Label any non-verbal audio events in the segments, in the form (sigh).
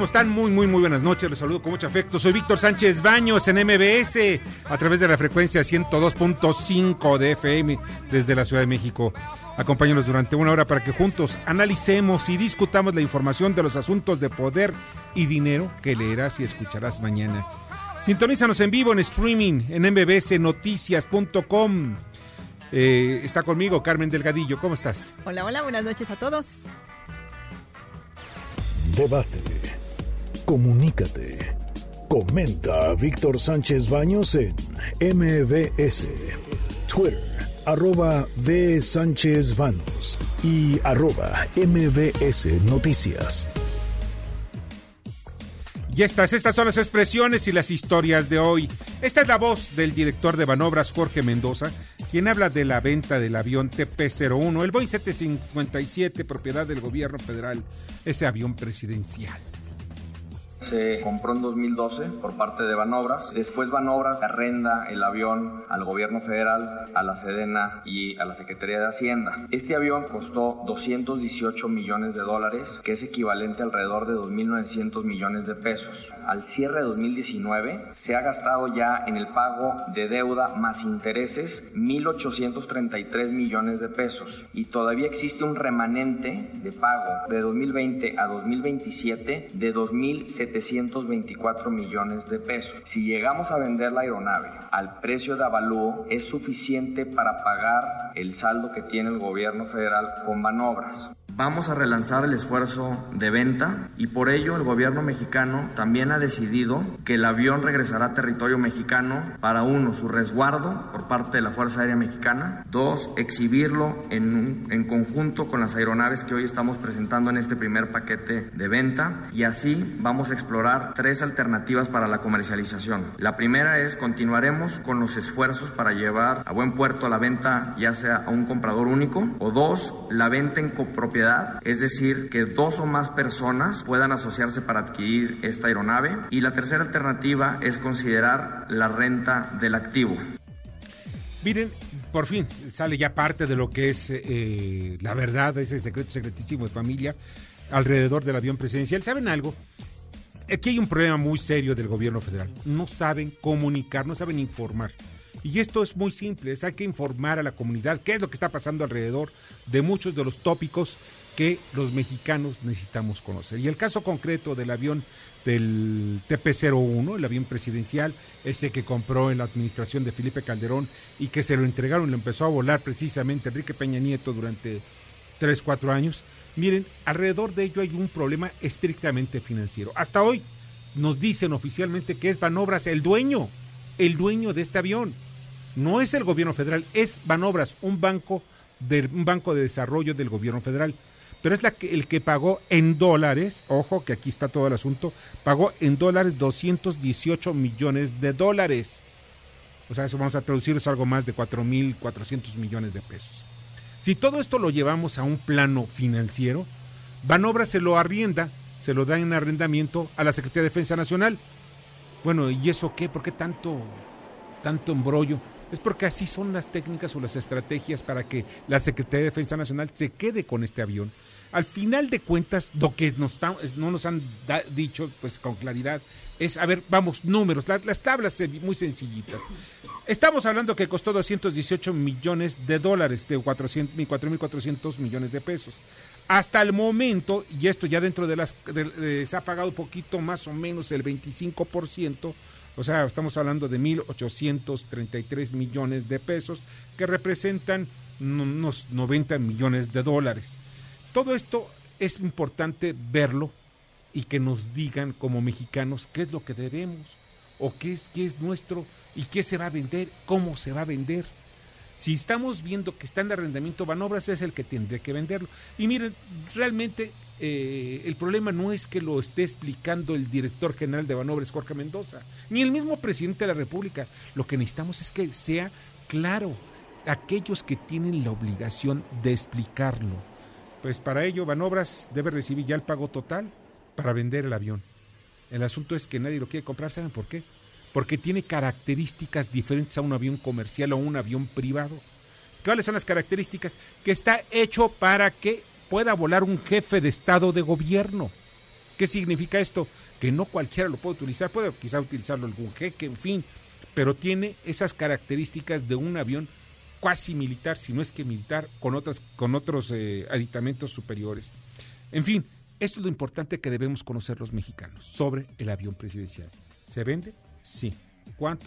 ¿Cómo están? Muy, muy, muy buenas noches. Les saludo con mucho afecto. Soy Víctor Sánchez Baños en MBS a través de la frecuencia 102.5 de FM desde la Ciudad de México. Acompáñanos durante una hora para que juntos analicemos y discutamos la información de los asuntos de poder y dinero que leerás y escucharás mañana. Sintonízanos en vivo en streaming en mbsnoticias.com. Eh, está conmigo Carmen Delgadillo. ¿Cómo estás? Hola, hola, buenas noches a todos. Debate. Comunícate. Comenta Víctor Sánchez Baños en MBS. Twitter, arroba B. Sánchez Baños y arroba MBS Noticias. Y estas, estas son las expresiones y las historias de hoy. Esta es la voz del director de Banobras, Jorge Mendoza, quien habla de la venta del avión TP-01, el Boeing 757, propiedad del gobierno federal, ese avión presidencial. Se compró en 2012 por parte de Banobras. Después Banobras arrenda el avión al gobierno federal, a la Sedena y a la Secretaría de Hacienda. Este avión costó 218 millones de dólares, que es equivalente a alrededor de 2.900 millones de pesos. Al cierre de 2019 se ha gastado ya en el pago de deuda más intereses 1.833 millones de pesos y todavía existe un remanente de pago de 2020 a 2027 de 2.700 724 millones de pesos. Si llegamos a vender la aeronave al precio de avalúo, es suficiente para pagar el saldo que tiene el gobierno federal con manobras. Vamos a relanzar el esfuerzo de venta y por ello el gobierno mexicano también ha decidido que el avión regresará a territorio mexicano para uno, su resguardo por parte de la Fuerza Aérea Mexicana, dos, exhibirlo en, en conjunto con las aeronaves que hoy estamos presentando en este primer paquete de venta y así vamos a explorar tres alternativas para la comercialización. La primera es continuaremos con los esfuerzos para llevar a buen puerto la venta ya sea a un comprador único o dos, la venta en copropiedad es decir, que dos o más personas puedan asociarse para adquirir esta aeronave. Y la tercera alternativa es considerar la renta del activo. Miren, por fin sale ya parte de lo que es eh, la verdad, ese secreto secretísimo de familia alrededor del avión presidencial. ¿Saben algo? Aquí hay un problema muy serio del gobierno federal. No saben comunicar, no saben informar. Y esto es muy simple, hay que informar a la comunidad qué es lo que está pasando alrededor de muchos de los tópicos que los mexicanos necesitamos conocer. Y el caso concreto del avión del TP-01, el avión presidencial, ese que compró en la administración de Felipe Calderón y que se lo entregaron y lo empezó a volar precisamente Enrique Peña Nieto durante 3, 4 años. Miren, alrededor de ello hay un problema estrictamente financiero. Hasta hoy nos dicen oficialmente que es Banobras el dueño, el dueño de este avión. No es el gobierno federal, es Banobras, un banco de, un banco de desarrollo del gobierno federal pero es la que, el que pagó en dólares, ojo que aquí está todo el asunto, pagó en dólares 218 millones de dólares. O sea, eso vamos a traducir es algo más de 4.400 millones de pesos. Si todo esto lo llevamos a un plano financiero, Banobra se lo arrienda, se lo da en arrendamiento a la Secretaría de Defensa Nacional. Bueno, ¿y eso qué? ¿Por qué tanto, tanto embrollo? es porque así son las técnicas o las estrategias para que la Secretaría de Defensa Nacional se quede con este avión. Al final de cuentas, lo que nos no nos han dicho pues con claridad es, a ver, vamos, números, las tablas muy sencillitas. Estamos hablando que costó 218 millones de dólares, de 4.400 millones de pesos. Hasta el momento, y esto ya dentro de las, se ha pagado poquito más o menos el 25%, o sea, estamos hablando de 1.833 millones de pesos que representan unos 90 millones de dólares. Todo esto es importante verlo y que nos digan como mexicanos qué es lo que debemos o qué es, qué es nuestro y qué se va a vender, cómo se va a vender. Si estamos viendo que está en arrendamiento Banobras, es el que tendría que venderlo. Y miren, realmente eh, el problema no es que lo esté explicando el director general de Banobras, Jorge Mendoza, ni el mismo presidente de la República. Lo que necesitamos es que sea claro aquellos que tienen la obligación de explicarlo. Pues para ello, Banobras debe recibir ya el pago total para vender el avión. El asunto es que nadie lo quiere comprar, ¿saben por qué? Porque tiene características diferentes a un avión comercial o un avión privado. ¿Cuáles son las características? Que está hecho para que pueda volar un jefe de Estado de gobierno. ¿Qué significa esto? Que no cualquiera lo puede utilizar, puede quizá utilizarlo algún jeque, en fin, pero tiene esas características de un avión cuasi militar, si no es que militar, con, otras, con otros eh, aditamentos superiores. En fin, esto es lo importante que debemos conocer los mexicanos sobre el avión presidencial. ¿Se vende? Sí. ¿Cuánto?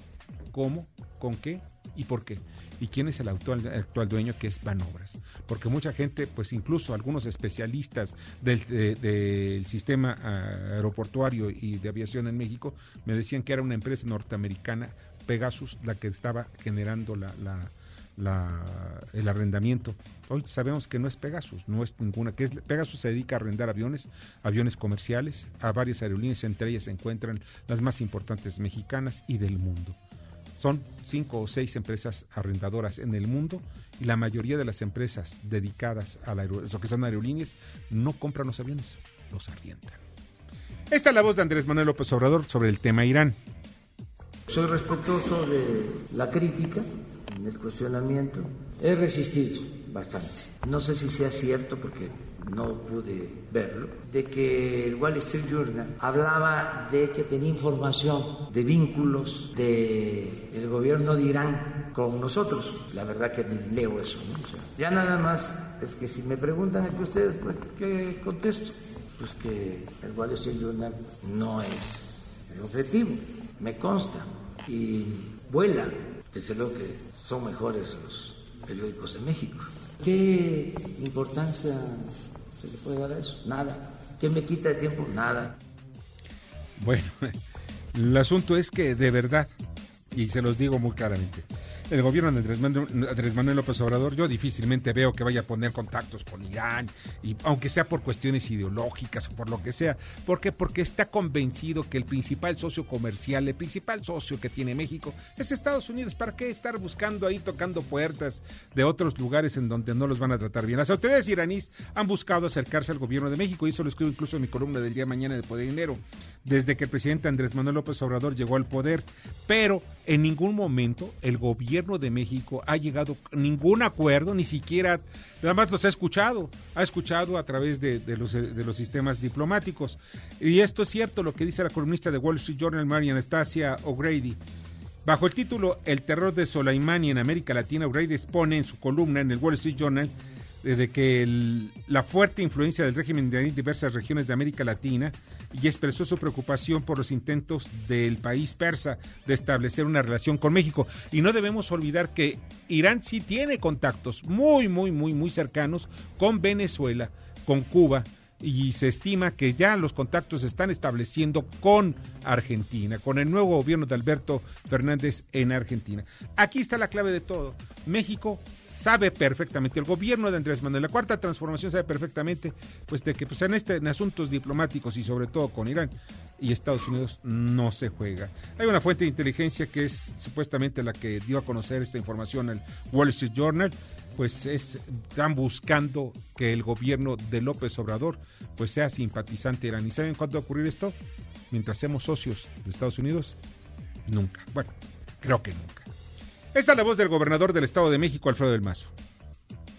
¿Cómo? ¿Con qué? ¿Y por qué? ¿Y quién es el actual, actual dueño que es Banobras? Porque mucha gente, pues incluso algunos especialistas del, del, sistema aeroportuario y de aviación en México, me decían que era una empresa norteamericana, Pegasus, la que estaba generando la el arrendamiento. Hoy sabemos que no es Pegasus, no es ninguna, que es Pegasus se dedica a arrendar aviones, aviones comerciales, a varias aerolíneas, entre ellas se encuentran las más importantes mexicanas y del mundo. Son cinco o seis empresas arrendadoras en el mundo y la mayoría de las empresas dedicadas a la lo que son aerolíneas no compran los aviones, los arriendan. Esta es la voz de Andrés Manuel López Obrador sobre el tema Irán. Soy respetuoso de la crítica, en el cuestionamiento. He resistido bastante. No sé si sea cierto porque no pude verlo, de que el Wall Street Journal hablaba de que tenía información de vínculos del el gobierno de Irán con nosotros. La verdad que ni leo eso. ya nada más es que si me preguntan entre ustedes, pues ¿qué contesto? Pues que el Wall Street Journal no es el objetivo, me consta, y vuela. Desde luego que son mejores los periódicos de México. ¿Qué importancia se le puede dar a eso? Nada. ¿Qué me quita de tiempo? Nada. Bueno, (laughs) el asunto es que de verdad, y se los digo muy claramente, el gobierno de Andrés Manuel, López Obrador, yo difícilmente veo que vaya a poner contactos con Irán, y aunque sea por cuestiones ideológicas o por lo que sea. ¿Por qué? Porque está convencido que el principal socio comercial, el principal socio que tiene México es Estados Unidos. ¿Para qué estar buscando ahí, tocando puertas de otros lugares en donde no los van a tratar bien? Las autoridades iraníes han buscado acercarse al gobierno de México, y eso lo escribo incluso en mi columna del día de mañana de Poder Dinero, desde que el presidente Andrés Manuel López Obrador llegó al poder. Pero en ningún momento el gobierno de México ha llegado a ningún acuerdo, ni siquiera, nada más los ha escuchado, ha escuchado a través de, los, de los sistemas diplomáticos. Y esto es cierto lo que dice la columnista de Wall Street Journal, María Anastasia O'Grady. Bajo el título El terror de Soleimani en América Latina, O'Grady expone en su columna en el Wall Street Journal de que la fuerte influencia del régimen de diversas regiones de América Latina y expresó su preocupación por los intentos del país persa de establecer una relación con México. Y no debemos olvidar que Irán sí tiene contactos muy, muy, muy, muy cercanos con Venezuela, con Cuba, y se estima que ya los contactos se están estableciendo con Argentina, con el nuevo gobierno de Alberto Fernández en Argentina. Aquí está la clave de todo. México sabe perfectamente, el gobierno de Andrés Manuel, la cuarta transformación sabe perfectamente, pues de que pues, en, este, en asuntos diplomáticos y sobre todo con Irán y Estados Unidos no se juega. Hay una fuente de inteligencia que es supuestamente la que dio a conocer esta información al Wall Street Journal, pues es, están buscando que el gobierno de López Obrador pues sea simpatizante irán. ¿Y saben cuándo va a ocurrir esto? Mientras seamos socios de Estados Unidos, nunca. Bueno, creo que nunca. Esta es la voz del gobernador del Estado de México, Alfredo del Mazo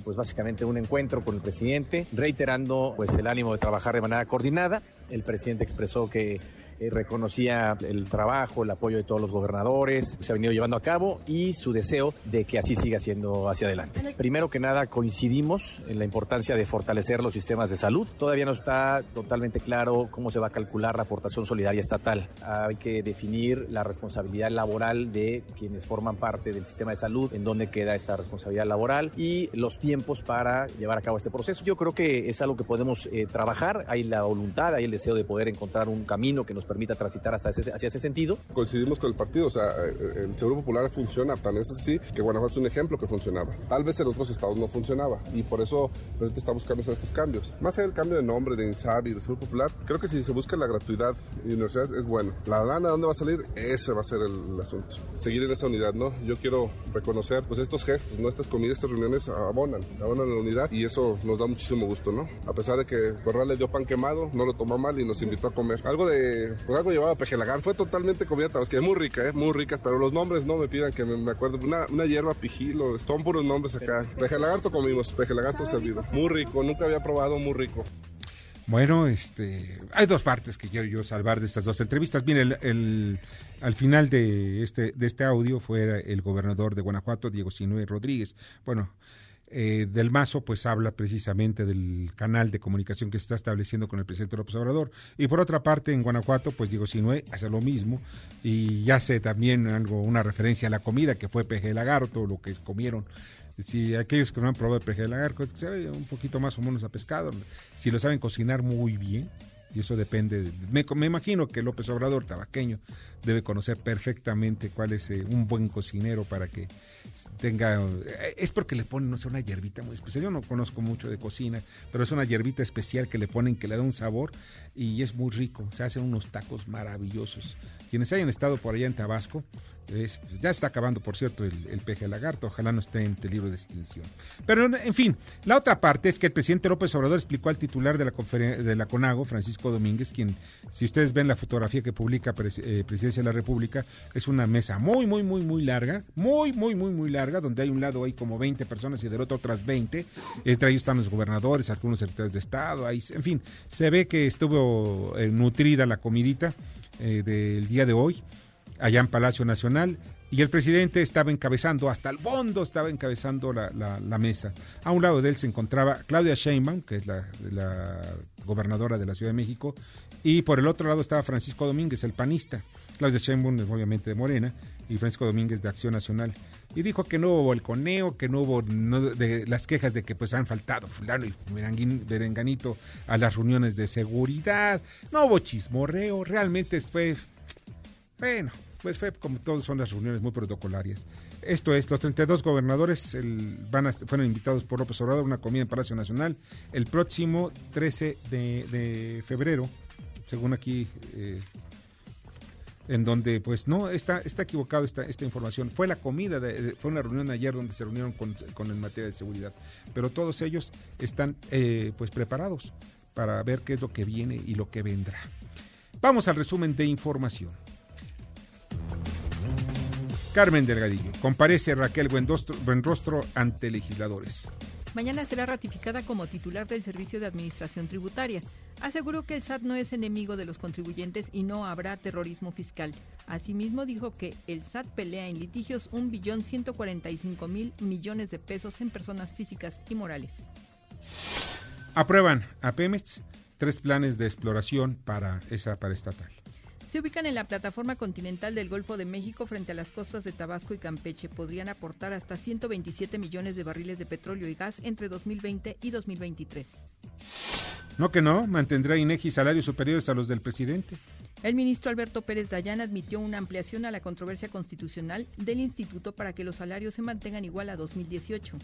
pues básicamente un encuentro con el presidente, reiterando pues el ánimo de trabajar de manera coordinada. El presidente expresó que eh, reconocía el trabajo, el apoyo de todos los gobernadores, se ha venido llevando a cabo y su deseo de que así siga siendo hacia adelante. Primero que nada, coincidimos en la importancia de fortalecer los sistemas de salud. Todavía no está totalmente claro cómo se va a calcular la aportación solidaria estatal. Hay que definir la responsabilidad laboral de quienes forman parte del sistema de salud, en dónde queda esta responsabilidad laboral y los tiempos para llevar a cabo este proceso. Yo creo que es algo que podemos eh, trabajar, hay la voluntad, hay el deseo de poder encontrar un camino que nos permita transitar hasta ese, hacia ese sentido. Coincidimos con el partido, o sea, eh, el Seguro Popular funciona, tan es así que Guanajuato es un ejemplo que funcionaba. Tal vez en otros estados no funcionaba y por eso gente está buscando estos cambios. Más allá del cambio de nombre de INSAR y de Seguro Popular, creo que si se busca la gratuidad y universidad es bueno. La lana, ¿dónde va a salir? Ese va a ser el, asunto. Seguir en esa unidad, ¿no? Yo quiero reconocer, pues estos gestos, ¿no? Estas comidas, estas reuniones abonan, abonan la unidad y eso nos da muchísimo gusto, ¿no? A pesar de que Corral le dio pan quemado, no lo tomó mal y nos invitó a comer. Algo de, pues algo llevaba pejelagar, fue totalmente comida tabasqueña, muy rica, ¿eh? Muy rica, pero los nombres no me pidan que me, acuerdo. Una, una hierba pijilo, son puros nombres acá. Pejelagarto comimos, pejelagarto servido. Muy rico, nunca había probado, muy rico. Bueno, este, hay dos partes que quiero yo salvar de estas dos entrevistas. Bien, el, al final de este, de este audio fue el gobernador de Guanajuato, Diego Sinue Rodríguez. Bueno, eh, del Mazo pues habla precisamente del canal de comunicación que se está estableciendo con el presidente López Obrador. Y por otra parte, en Guanajuato, pues Diego Sinue hace lo mismo y hace también algo, una referencia a la comida que fue peje lagarto, lo que comieron si aquellos que no han probado el peje de lagarto, sabe un poquito más o menos a pescado, si lo saben cocinar muy bien, y eso depende, me, me, imagino que López Obrador, tabaqueño, debe conocer perfectamente cuál es eh, un buen cocinero para que tenga, eh, es porque le ponen, no sé, una hierbita muy especial, yo no conozco mucho de cocina, pero es una hierbita especial que le ponen que le da un sabor y es muy rico, se hacen unos tacos maravillosos. Quienes hayan estado por allá en Tabasco, ya está acabando, por cierto, el, peje lagarto. Ojalá no esté en peligro de extinción. Pero, en fin, la otra parte es que el presidente López Obrador explicó al titular de la, de la CONAGO, Francisco Domínguez, quien, si ustedes ven la fotografía que publica eh, Presidencia de la República, es una mesa muy, muy, muy, muy larga, muy, muy, muy, muy larga, donde hay un lado hay como 20 personas y del otro otras 20. Entre ellos están los gobernadores, algunos secretarios de Estado, ahí, en fin, se ve que estuvo eh, nutrida la comidita eh, del día de hoy allá en Palacio Nacional y el presidente estaba encabezando, hasta el fondo estaba encabezando la, mesa. A un lado de él se encontraba Claudia Sheinbaum, que es la, gobernadora de la Ciudad de México, y por el otro lado estaba Francisco Domínguez, el panista. Claudia Sheinbaum es obviamente de Morena y Francisco Domínguez de Acción Nacional. Y dijo que no hubo el coneo, que no hubo de, las quejas de que pues han faltado fulano y berenganito a las reuniones de seguridad. No hubo chismorreo, realmente fue... Bueno, pues fue como todos son las reuniones muy protocolarias. Esto es, los 32 gobernadores van a, fueron invitados por López Obrador a una comida en Palacio Nacional el próximo 13 de, febrero, según aquí, eh, en donde pues no, está, está equivocado esta, esta información. Fue la comida, fue una reunión ayer donde se reunieron con, con el materia de seguridad, pero todos ellos están eh, pues preparados para ver qué es lo que viene y lo que vendrá. Vamos al resumen de información. Carmen Delgadillo. Comparece Raquel Buenrostro ante legisladores. Mañana será ratificada como titular del Servicio de Administración Tributaria. Aseguró que el SAT no es enemigo de los contribuyentes y no habrá terrorismo fiscal. Asimismo dijo que el SAT pelea en litigios 1.145.000 millones de pesos en personas físicas y morales. Aprueban a Pemex tres planes de exploración para esa paraestatal se ubican en la plataforma continental del Golfo de México frente a las costas de Tabasco y Campeche. Podrían aportar hasta 127 millones de barriles de petróleo y gas entre 2020 y 2023. No que no, mantendrá INEGI salarios superiores a los del presidente. El ministro Alberto Pérez Dayán admitió una ampliación a la controversia constitucional del instituto para que los salarios se mantengan igual a 2018.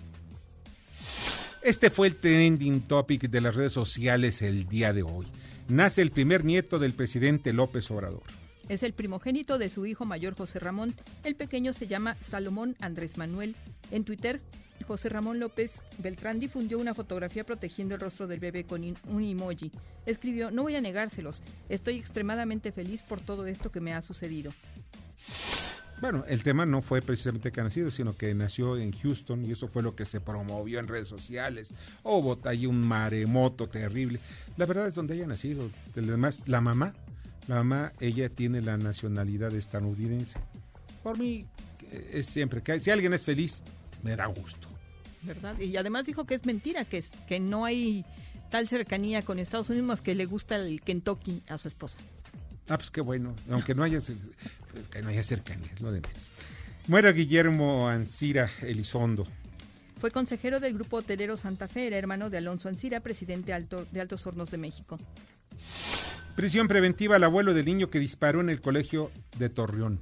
Este fue el trending topic de las redes sociales el día de hoy nace el primer nieto del presidente López Obrador. Es el primogénito de su hijo mayor José Ramón. El pequeño se llama Salomón Andrés Manuel. En Twitter, José Ramón López Beltrán difundió una fotografía protegiendo el rostro del bebé con un emoji. Escribió, no voy a negárselos, estoy extremadamente feliz por todo esto que me ha sucedido. Bueno, el tema no fue precisamente que nacido, sino que nació en Houston y eso fue lo que se promovió en redes sociales. Hubo ahí un maremoto terrible. La verdad es donde haya nacido. Además, la mamá La mamá, ella tiene la nacionalidad estadounidense. Por mí, es siempre que si alguien es feliz, me da gusto. Y además dijo que es mentira, que, que no hay tal cercanía con Estados Unidos que le gusta el Kentucky a su esposa. Ah, pues qué bueno, aunque no haya, que no haya cercanía, es lo de menos. Muera Guillermo Ancira Elizondo. Fue consejero del Grupo Hotelero Santa Fe, era hermano de Alonso Ancira, presidente alto, de Altos Hornos de México. Prisión preventiva al abuelo del niño que disparó en el colegio de Torreón.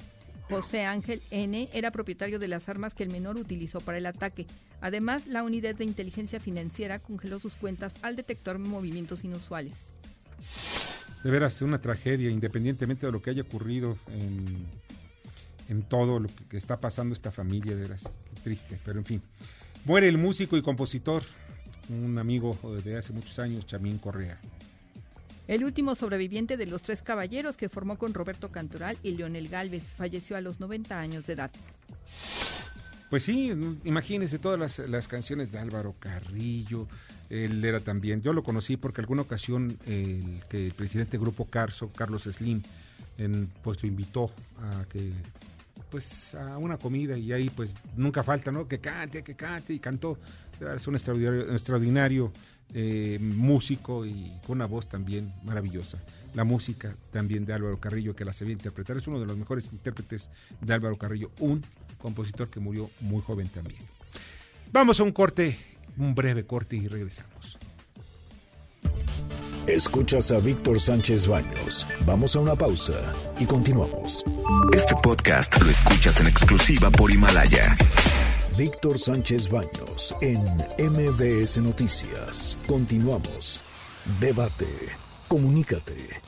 José Ángel N. era propietario de las armas que el menor utilizó para el ataque. Además, la unidad de inteligencia financiera congeló sus cuentas al detectar movimientos inusuales. De veras, una tragedia, independientemente de lo que haya ocurrido en, en todo lo que está pasando esta familia, de veras, triste, pero en fin. Muere el músico y compositor, un amigo de hace muchos años, Chamín Correa. El último sobreviviente de los tres caballeros que formó con Roberto Cantoral y Leonel Galvez falleció a los 90 años de edad. Pues sí, imagínense todas las, canciones de Álvaro Carrillo, él era también, yo lo conocí porque alguna ocasión el, que el presidente del Grupo Carso, Carlos Slim, pues lo invitó a que pues a una comida y ahí pues nunca falta, ¿no? Que cante, que cante y cantó. Es un extraordinario, extraordinario eh, músico y con una voz también maravillosa. La música también de Álvaro Carrillo, que la sabía interpretar, es uno de los mejores intérpretes de Álvaro Carrillo, un compositor que murió muy joven también. Vamos a un corte, un breve corte y regresamos. Escuchas a Víctor Sánchez Baños. Vamos a una pausa y continuamos. Este podcast lo escuchas en exclusiva por Himalaya. Víctor Sánchez Baños en MBS Noticias. Continuamos. Debate. Comunícate.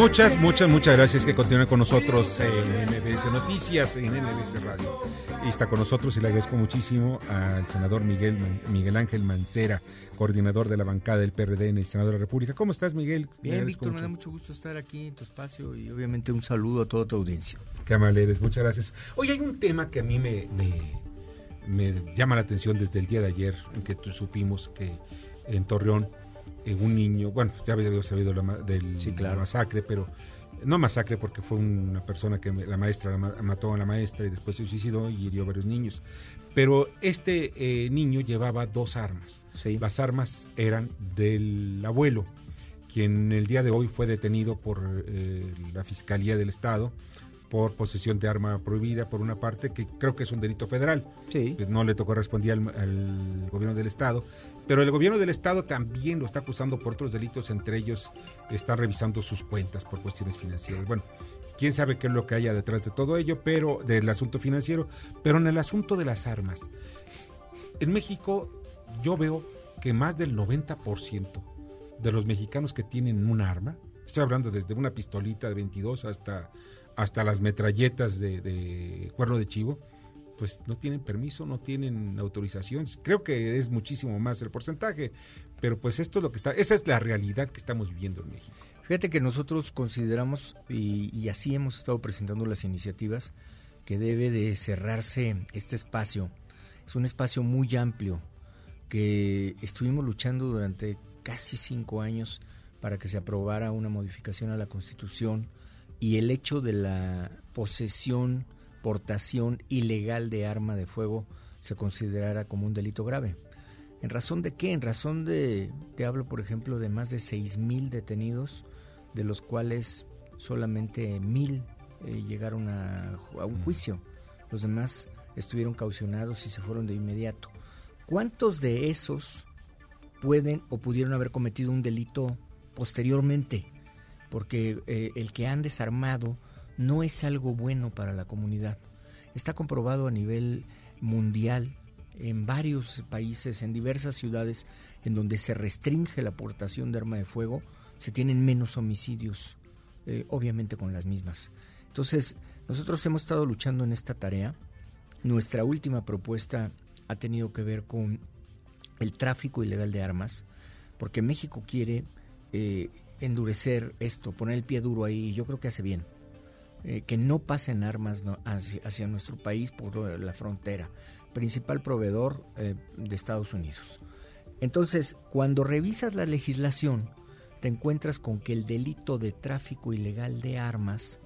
Muchas, muchas, muchas gracias que continúen con nosotros en MBS Noticias, en MBS Radio. Y está con nosotros y le agradezco muchísimo al senador Miguel, Miguel Ángel Mancera, coordinador de la bancada del PRD en el Senado de la República. ¿Cómo estás, Miguel? Bien, Víctor, me da mucho gusto estar aquí en tu espacio y obviamente un saludo a toda tu audiencia. Qué amable eres, muchas gracias. Hoy hay un tema que a mí me, me, llama la atención desde el día de ayer, en que supimos que en Torreón un niño, bueno, ya había sabido la, del masacre, pero no masacre porque fue una persona que la maestra mató a la maestra y después se suicidó y hirió a varios niños. Pero este eh, niño llevaba dos armas. Las armas eran del abuelo, quien el día de hoy fue detenido por eh, la Fiscalía del Estado por posesión de arma prohibida, por una parte, que creo que es un delito federal. Sí. Pues no le tocó responder al, gobierno del Estado. Pero el gobierno del Estado también lo está acusando por otros delitos, entre ellos está revisando sus cuentas por cuestiones financieras. Bueno, quién sabe qué es lo que haya detrás de todo ello, pero del asunto financiero, pero en el asunto de las armas. En México yo veo que más del 90% de los mexicanos que tienen un arma, estoy hablando desde una pistolita de 22 hasta hasta las metralletas de, cuerno de chivo, pues no tienen permiso, no tienen autorización. Creo que es muchísimo más el porcentaje, pero pues esto es lo que está, esa es la realidad que estamos viviendo en México. Fíjate que nosotros consideramos, y, y así hemos estado presentando las iniciativas, que debe de cerrarse este espacio. Es un espacio muy amplio que estuvimos luchando durante casi cinco años para que se aprobara una modificación a la Constitución y el hecho de la posesión, portación ilegal de arma de fuego se considerara como un delito grave. ¿En razón de qué? En razón de, te hablo por ejemplo de más de 6.000 detenidos, de los cuales solamente 1.000 eh, llegaron a, a, un juicio. Los demás estuvieron caucionados y se fueron de inmediato. ¿Cuántos de esos pueden o pudieron haber cometido un delito posteriormente, porque eh, el que han desarmado no es algo bueno para la comunidad. Está comprobado a nivel mundial en varios países, en diversas ciudades, en donde se restringe la aportación de arma de fuego, se tienen menos homicidios, eh, obviamente con las mismas. Entonces, nosotros hemos estado luchando en esta tarea. Nuestra última propuesta ha tenido que ver con el tráfico ilegal de armas, porque México quiere eh, endurecer esto, poner el pie duro ahí, y yo creo que hace bien. Eh, que no pasen armas hacia, nuestro país por la frontera, principal proveedor eh, de Estados Unidos. Entonces, cuando revisas la legislación, te encuentras con que el delito de tráfico ilegal de armas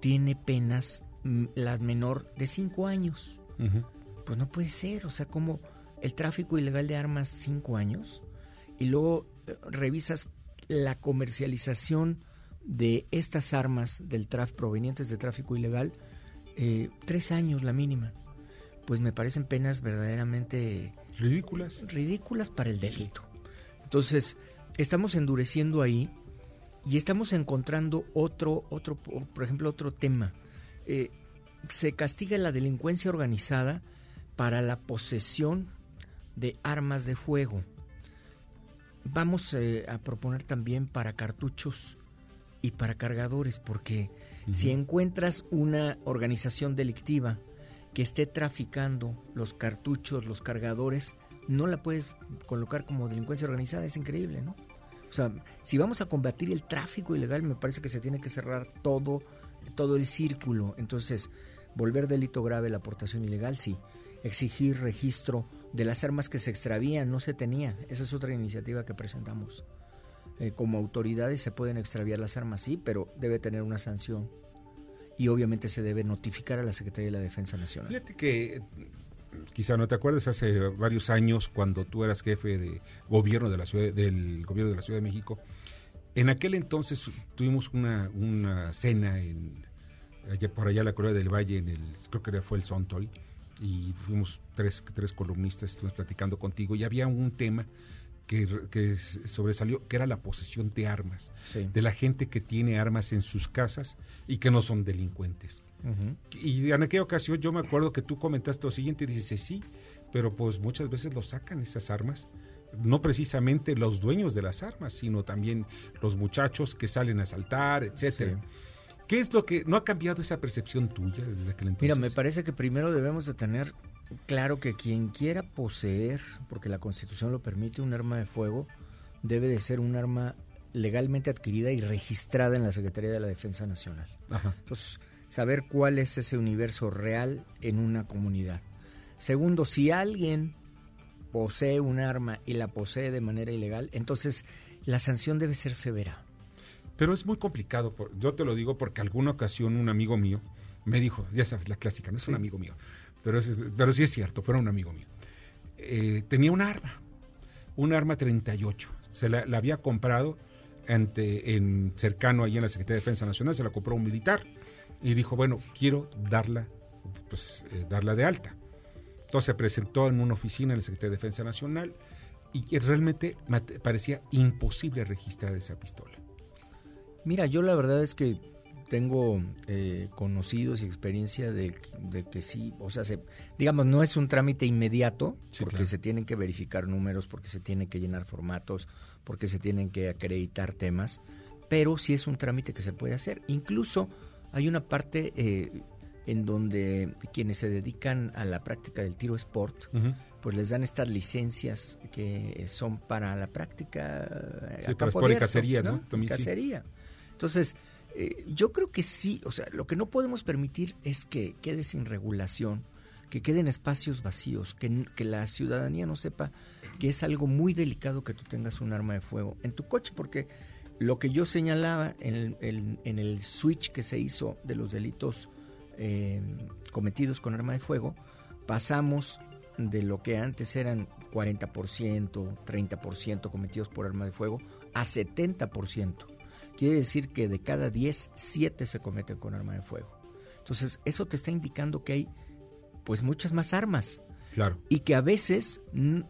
tiene penas mm, la menor de cinco años. Pues no puede ser, o sea, como el tráfico ilegal de armas cinco años y luego eh, revisas la comercialización de estas armas del tráfico provenientes de tráfico ilegal, eh, tres años la mínima. Pues me parecen penas verdaderamente ridículas. Ridículas para el delito. Entonces, estamos endureciendo ahí y estamos encontrando otro, otro, por ejemplo, otro tema. Eh, se castiga la delincuencia organizada para la posesión de armas de fuego. Vamos eh, a proponer también para cartuchos y para cargadores, porque si encuentras una organización delictiva que esté traficando los cartuchos, los cargadores, no la puedes colocar como delincuencia organizada, es increíble, ¿no? O sea, si vamos a combatir el tráfico ilegal, me parece que se tiene que cerrar todo, todo el círculo. Entonces, volver delito grave la aportación ilegal, sí. Exigir registro de las armas que se extravían, no se tenía. Esa es otra iniciativa que presentamos. Eh, como autoridades se pueden extraviar las armas, sí, pero debe tener una sanción. Y obviamente se debe notificar a la Secretaría de la Defensa Nacional. Fíjate que quizá no te acuerdas, hace varios años cuando tú eras jefe de gobierno de la ciudad, del gobierno de la Ciudad de México, en aquel entonces tuvimos una, una cena en por allá en la Corea del Valle, en el, creo que fue el Sontol, y fuimos tres, tres columnistas, estuvimos platicando contigo, y había un tema que, sobresalió, que era la posesión de armas, de la gente que tiene armas en sus casas y que no son delincuentes. Y en aquella ocasión yo me acuerdo que tú comentaste lo siguiente, dices, sí, pero pues muchas veces lo sacan esas armas, no precisamente los dueños de las armas, sino también los muchachos que salen a saltar, etcétera. ¿Qué es lo que no ha cambiado esa percepción tuya desde aquel entonces? Mira, me parece que primero debemos de tener claro que quien quiera poseer, porque la Constitución lo permite, un arma de fuego, debe de ser un arma legalmente adquirida y registrada en la Secretaría de la Defensa Nacional. Entonces, saber cuál es ese universo real en una comunidad. Segundo, si alguien posee un arma y la posee de manera ilegal, entonces la sanción debe ser severa. Pero es muy complicado, yo te lo digo porque alguna ocasión un amigo mío me dijo, ya sabes, la clásica, no es un amigo mío, pero, es, pero sí es cierto, fuera un amigo mío. Eh, tenía un arma, un arma 38, se la, había comprado ante, en cercano ahí en la Secretaría de Defensa Nacional, se la compró un militar y dijo, bueno, quiero darla, pues, eh, darla de alta. Entonces se presentó en una oficina en la Secretaría de Defensa Nacional y realmente parecía imposible registrar esa pistola. Mira, yo la verdad es que tengo eh, conocidos y experiencia de, que sí, o sea, se, digamos, no es un trámite inmediato, porque se tienen que verificar números, porque se tienen que llenar formatos, porque se tienen que acreditar temas, pero sí es un trámite que se puede hacer. Incluso hay una parte eh, en donde quienes se dedican a la práctica del tiro sport, pues les dan estas licencias que son para la práctica sí, para cacería, ¿no? Cacería. Entonces, eh, yo creo que sí, o sea, lo que no podemos permitir es que quede sin regulación, que queden espacios vacíos, que, la ciudadanía no sepa que es algo muy delicado que tú tengas un arma de fuego en tu coche, porque lo que yo señalaba en el, switch que se hizo de los delitos eh, cometidos con arma de fuego, pasamos de lo que antes eran 40%, 30% cometidos por arma de fuego, a 70%. Quiere decir que de cada 10, 7 se cometen con arma de fuego. Entonces, eso te está indicando que hay pues muchas más armas. Claro. Y que a veces no,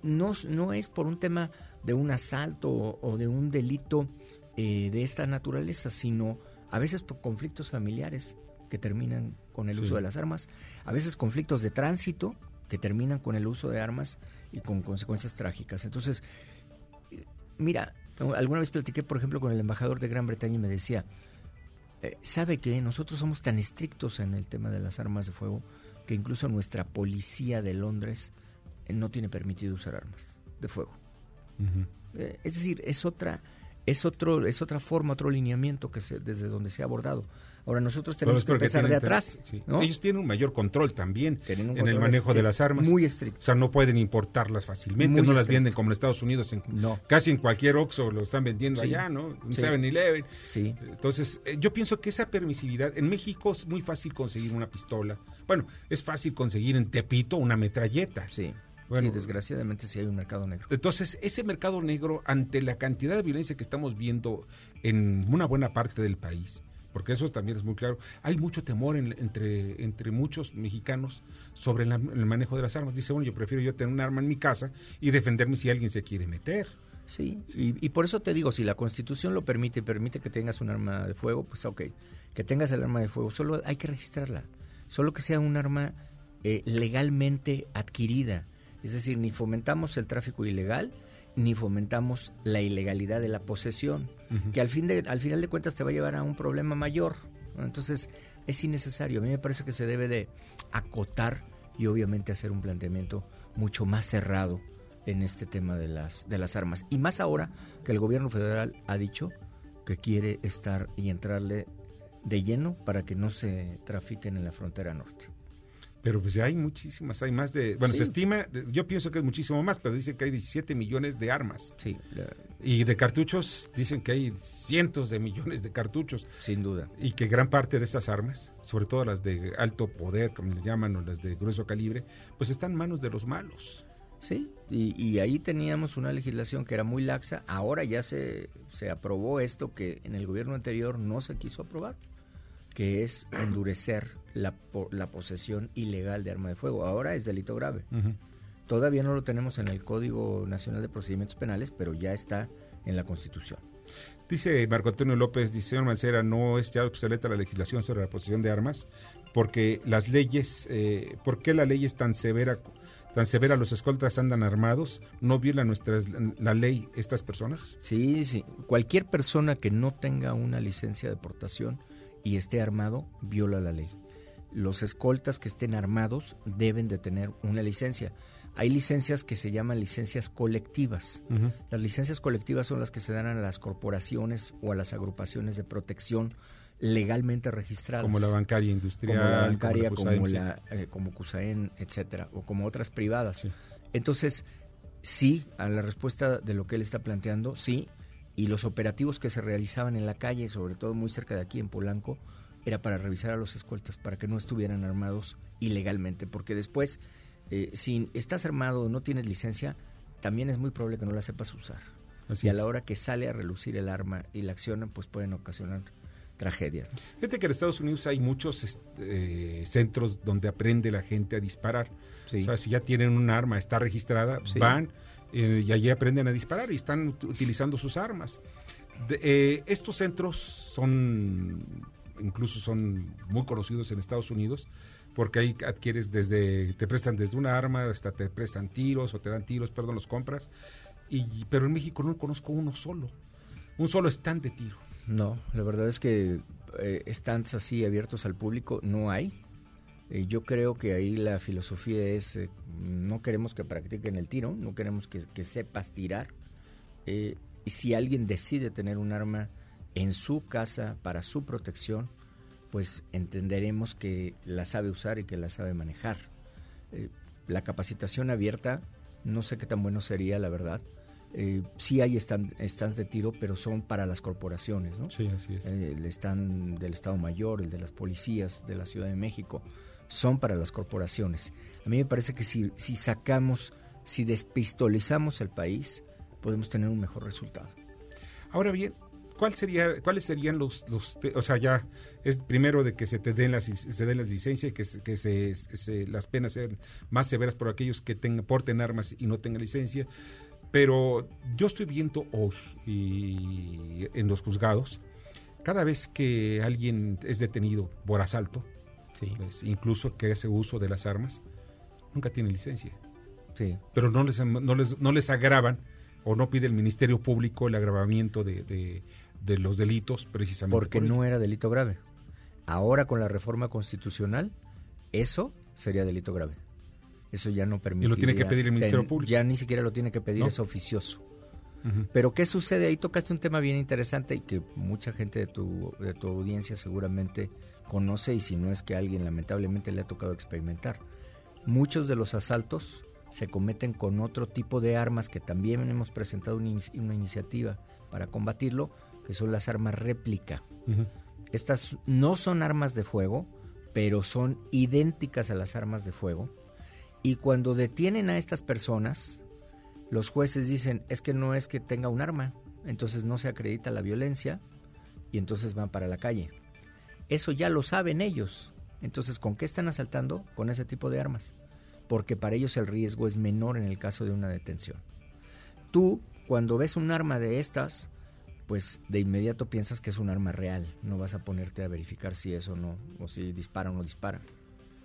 no es por un tema de un asalto o, de un delito eh, de esta naturaleza, sino a veces por conflictos familiares que terminan con el uso de las armas, a veces conflictos de tránsito que terminan con el uso de armas y con consecuencias trágicas. Entonces, mira, alguna vez platiqué, por ejemplo, con el embajador de Gran Bretaña y me decía, eh, ¿sabe que nosotros somos tan estrictos en el tema de las armas de fuego que incluso nuestra policía de Londres eh, no tiene permitido usar armas de fuego? Eh, es decir, es otra es otro es otra forma, otro lineamiento que se, desde donde se ha abordado. Ahora nosotros tenemos que empezar de atrás. Ellos tienen un mayor control también en el manejo de las armas. Muy estricto. O sea, no pueden importarlas fácilmente, no las venden como en Estados Unidos. En, Casi en cualquier Oxxo lo están vendiendo allá, ¿no? Un 7-Eleven. Sí. Entonces, eh, yo pienso que esa permisividad, en México es muy fácil conseguir una pistola. Bueno, es fácil conseguir en Tepito una metralleta. Sí. Bueno, sí, desgraciadamente sí hay un mercado negro. Entonces, ese mercado negro, ante la cantidad de violencia que estamos viendo en una buena parte del país, porque eso también es muy claro, hay mucho temor entre, entre muchos mexicanos sobre el manejo de las armas. Dice, bueno, yo prefiero yo tener un arma en mi casa y defenderme si alguien se quiere meter. Sí, Y, por eso te digo, si la Constitución lo permite, permite que tengas un arma de fuego, pues ok, que tengas el arma de fuego, solo hay que registrarla, solo que sea un arma eh, legalmente adquirida es decir, ni fomentamos el tráfico ilegal, ni fomentamos la ilegalidad de la posesión, que al, fin de, al final de cuentas te va a llevar a un problema mayor. Entonces, es innecesario. A mí me parece que se debe de acotar y obviamente hacer un planteamiento mucho más cerrado en este tema de las, de las armas. Y más ahora que el gobierno federal ha dicho que quiere estar y entrarle de lleno para que no se trafiquen en la frontera norte. Pero pues ya hay muchísimas, hay más de... Bueno, se estima, yo pienso que es muchísimo más, pero dicen que hay 17 millones de armas. Sí. Y de cartuchos dicen que hay cientos de millones de cartuchos. Sin duda. Y que gran parte de estas armas, sobre todo las de alto poder, como le llaman, o las de grueso calibre, pues están en manos de los malos. Sí, y, y ahí teníamos una legislación que era muy laxa, ahora ya se, se aprobó esto que en el gobierno anterior no se quiso aprobar que es endurecer la, la posesión ilegal de arma de fuego. Ahora es delito grave. Todavía no lo tenemos en el Código Nacional de Procedimientos Penales, pero ya está en la Constitución. Dice Marco Antonio López, dice señor Mancera, no es ya obsoleta la legislación sobre la posesión de armas, porque las leyes, eh, ¿por qué la ley es tan severa, tan severa? Los escoltas andan armados, ¿no viola nuestra, la ley estas personas? Sí, sí. Cualquier persona que no tenga una licencia de portación y esté armado, viola la ley. Los escoltas que estén armados deben de tener una licencia. Hay licencias que se llaman licencias colectivas. Las licencias colectivas son las que se dan a las corporaciones o a las agrupaciones de protección legalmente registradas. Como la bancaria industrial. Como la bancaria, como, la, eh, como CUSAEN, etcétera, o como otras privadas. Entonces, sí, a la respuesta de lo que él está planteando, sí, y los operativos que se realizaban en la calle, sobre todo muy cerca de aquí en Polanco, era para revisar a los escoltas, para que no estuvieran armados ilegalmente, porque después, eh, si estás armado o no tienes licencia, también es muy probable que no la sepas usar. y a la hora que sale a relucir el arma y la accionan, pues pueden ocasionar tragedias. Fíjate que en Estados Unidos hay muchos este, centros donde aprende la gente a disparar. O sea, si ya tienen un arma, está registrada, van eh, y allí aprenden a disparar y están utilizando sus armas. Eh, estos centros son, incluso son muy conocidos en Estados Unidos, porque ahí adquieres desde, te prestan desde una arma hasta te prestan tiros o te dan tiros, perdón, los compras. Y, pero en México no conozco uno solo, un solo stand de tiro. No, la verdad es que eh, stands así abiertos al público no hay. Eh, yo creo que ahí la filosofía es, eh, no queremos que practiquen el tiro, no queremos que, sepas tirar. Eh, y si alguien decide tener un arma en su casa para su protección, pues entenderemos que la sabe usar y que la sabe manejar. la capacitación abierta, no sé qué tan bueno sería, la verdad. sí hay stands de tiro, pero son para las corporaciones, ¿no? Sí, así es. el stand del Estado Mayor, el de las policías de la Ciudad de México son para las corporaciones. A mí me parece que si, si sacamos, si despistolizamos el país, podemos tener un mejor resultado. Ahora bien, ¿cuál sería, ¿cuáles serían los, los, o sea, ya es primero de que se te den las, se den las licencias, que, que se, las penas sean más severas por aquellos que tengan, porten armas y no tengan licencia? Pero yo estoy viendo hoy en los juzgados, cada vez que alguien es detenido por asalto, pues, incluso que hace uso de las armas, nunca tiene licencia. Sí. Pero no les, no les, no les agravan o no pide el Ministerio Público el agravamiento de, de, los delitos precisamente. Porque no era delito grave. Ahora con la reforma constitucional, eso sería delito grave. Eso ya no permite. Y lo tiene que pedir el Ministerio Público. Ya ni siquiera lo tiene que pedir, es oficioso. Pero ¿qué sucede? Ahí tocaste un tema bien interesante y que mucha gente de tu, de tu audiencia seguramente conoce y si no es que alguien lamentablemente le ha tocado experimentar. Muchos de los asaltos se cometen con otro tipo de armas que también hemos presentado una, iniciativa para combatirlo, que son las armas réplica. Estas no son armas de fuego, pero son idénticas a las armas de fuego. Y cuando detienen a estas personas, los jueces dicen, es que no es que tenga un arma, entonces no se acredita la violencia y entonces van para la calle. Eso ya lo saben ellos. Entonces, ¿con qué están asaltando? Con ese tipo de armas porque para ellos el riesgo es menor en el caso de una detención. Tú, cuando ves un arma de estas, pues de inmediato piensas que es un arma real, no vas a ponerte a verificar si es o no, o si dispara o no dispara.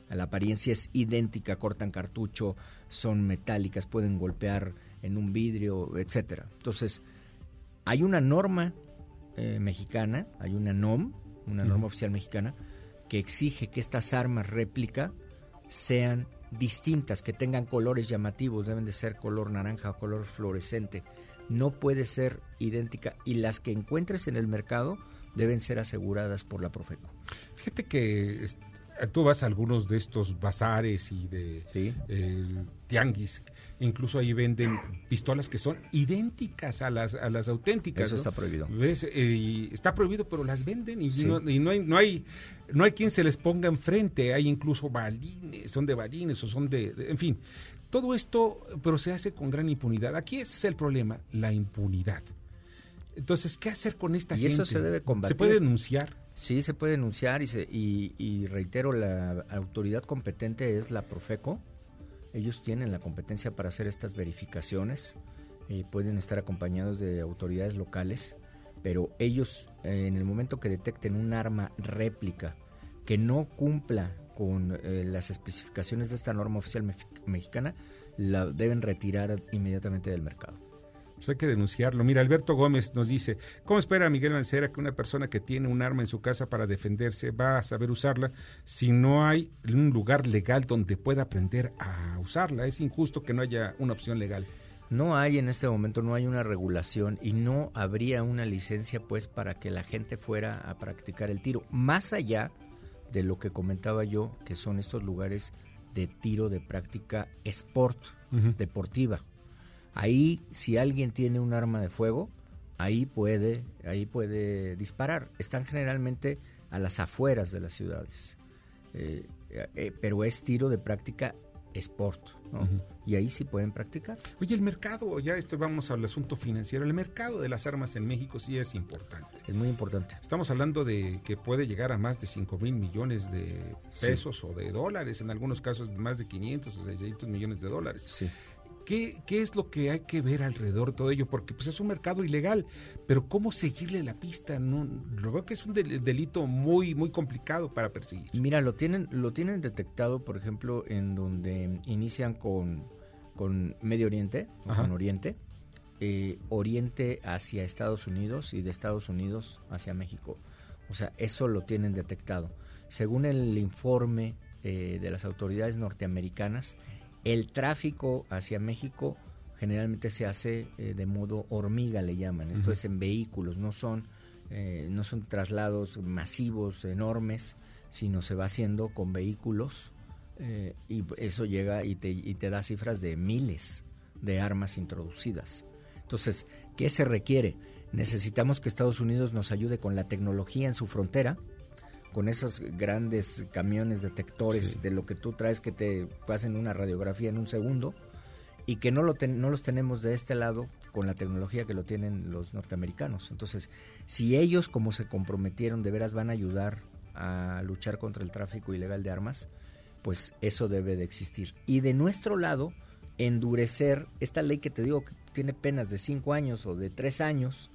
La apariencia es idéntica, cortan cartucho, son metálicas, pueden golpear en un vidrio, etcétera. Entonces, hay una norma eh, mexicana, hay una NOM, una norma oficial mexicana, que exige que estas armas réplica sean distintas, que tengan colores llamativos, deben de ser color naranja o color fluorescente. No puede ser idéntica y las que encuentres en el mercado deben ser aseguradas por la Profeco. Fíjate que tú vas a algunos de estos bazares y de eh, tianguis incluso ahí venden pistolas que son idénticas a las a las auténticas. Eso está prohibido. Eh, está prohibido, pero las venden y, no, hay no hay no hay quien se les ponga enfrente. Hay incluso balines, son de balines o son de, en fin. Todo esto, pero se hace con gran impunidad. Aquí ese es el problema, la impunidad. Entonces, ¿qué hacer con esta gente? Y eso se debe combatir. ¿Se puede denunciar? Sí, se puede denunciar y, se, y, y reitero, la autoridad competente es la Profeco, ellos tienen la competencia para hacer estas verificaciones, eh, pueden estar acompañados de autoridades locales, pero ellos eh, en el momento que detecten un arma réplica que no cumpla con eh, las especificaciones de esta norma oficial mexicana, la deben retirar inmediatamente del mercado. Pues hay que denunciarlo. Mira, Alberto Gómez nos dice, ¿cómo espera Miguel Mancera que una persona que tiene un arma en su casa para defenderse va a saber usarla si no hay un lugar legal donde pueda aprender a usarla? Es injusto que no haya una opción legal. No hay en este momento, no hay una regulación y no habría una licencia pues para que la gente fuera a practicar el tiro. Más allá de lo que comentaba yo, que son estos lugares de tiro de práctica sport, deportiva. Ahí, si alguien tiene un arma de fuego, ahí puede, ahí puede disparar. Están generalmente a las afueras de las ciudades. Eh, eh, pero es tiro de práctica sport, Y ahí sí pueden practicar. Oye, el mercado, ya esto vamos al asunto financiero, el mercado de las armas en México sí es importante. Es muy importante. Estamos hablando de que puede llegar a más de 5 mil millones de pesos o de dólares, en algunos casos más de 500 o 600 millones de dólares. Sí. ¿Qué, es lo que hay que ver alrededor de todo ello? Porque pues es un mercado ilegal, pero ¿cómo seguirle la pista? No, lo veo que es un delito muy muy complicado para perseguir. Mira, lo tienen lo tienen detectado, por ejemplo, en donde inician con, con Medio Oriente, con Oriente, eh, Oriente hacia Estados Unidos y de Estados Unidos hacia México. O sea, eso lo tienen detectado. Según el informe eh, de las autoridades norteamericanas, el tráfico hacia México generalmente se hace eh, de modo hormiga, le llaman. Esto es en vehículos, no son, eh, no son traslados masivos, enormes, sino se va haciendo con vehículos eh, y eso llega y te, y te da cifras de miles de armas introducidas. Entonces, ¿qué se requiere? Necesitamos que Estados Unidos nos ayude con la tecnología en su frontera, con esos grandes camiones detectores de lo que tú traes que te pasen una radiografía en un segundo y que no, lo no los tenemos de este lado con la tecnología que lo tienen los norteamericanos. Entonces, si ellos como se comprometieron de veras van a ayudar a luchar contra el tráfico ilegal de armas, pues eso debe de existir. Y de nuestro lado endurecer esta ley que te digo que tiene penas de cinco años o de tres años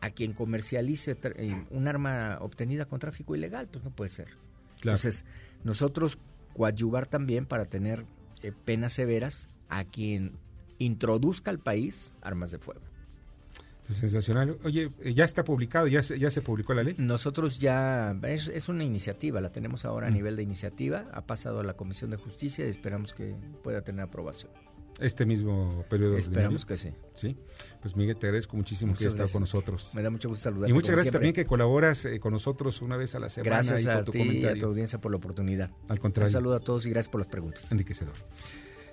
a quien comercialice eh, un arma obtenida con tráfico ilegal, pues no puede ser. Entonces, nosotros coadyuvar también para tener eh, penas severas a quien introduzca al país armas de fuego. Pues sensacional. Oye, eh, ¿ya está publicado? ¿Ya se, ya se publicó la ley? Nosotros ya, es, una iniciativa, la tenemos ahora a mm. nivel de iniciativa, ha pasado a la Comisión de Justicia y esperamos que pueda tener aprobación. Este mismo periodo. Esperamos que sí. Sí. Pues Miguel, te agradezco muchísimo que hayas estado con nosotros. Me da mucho gusto saludarte. Y muchas gracias también que colaboras eh, con nosotros una vez a la semana. Gracias a ti y a tu audiencia por la oportunidad. Al contrario. Un saludo a todos y gracias por las preguntas. Enriquecedor.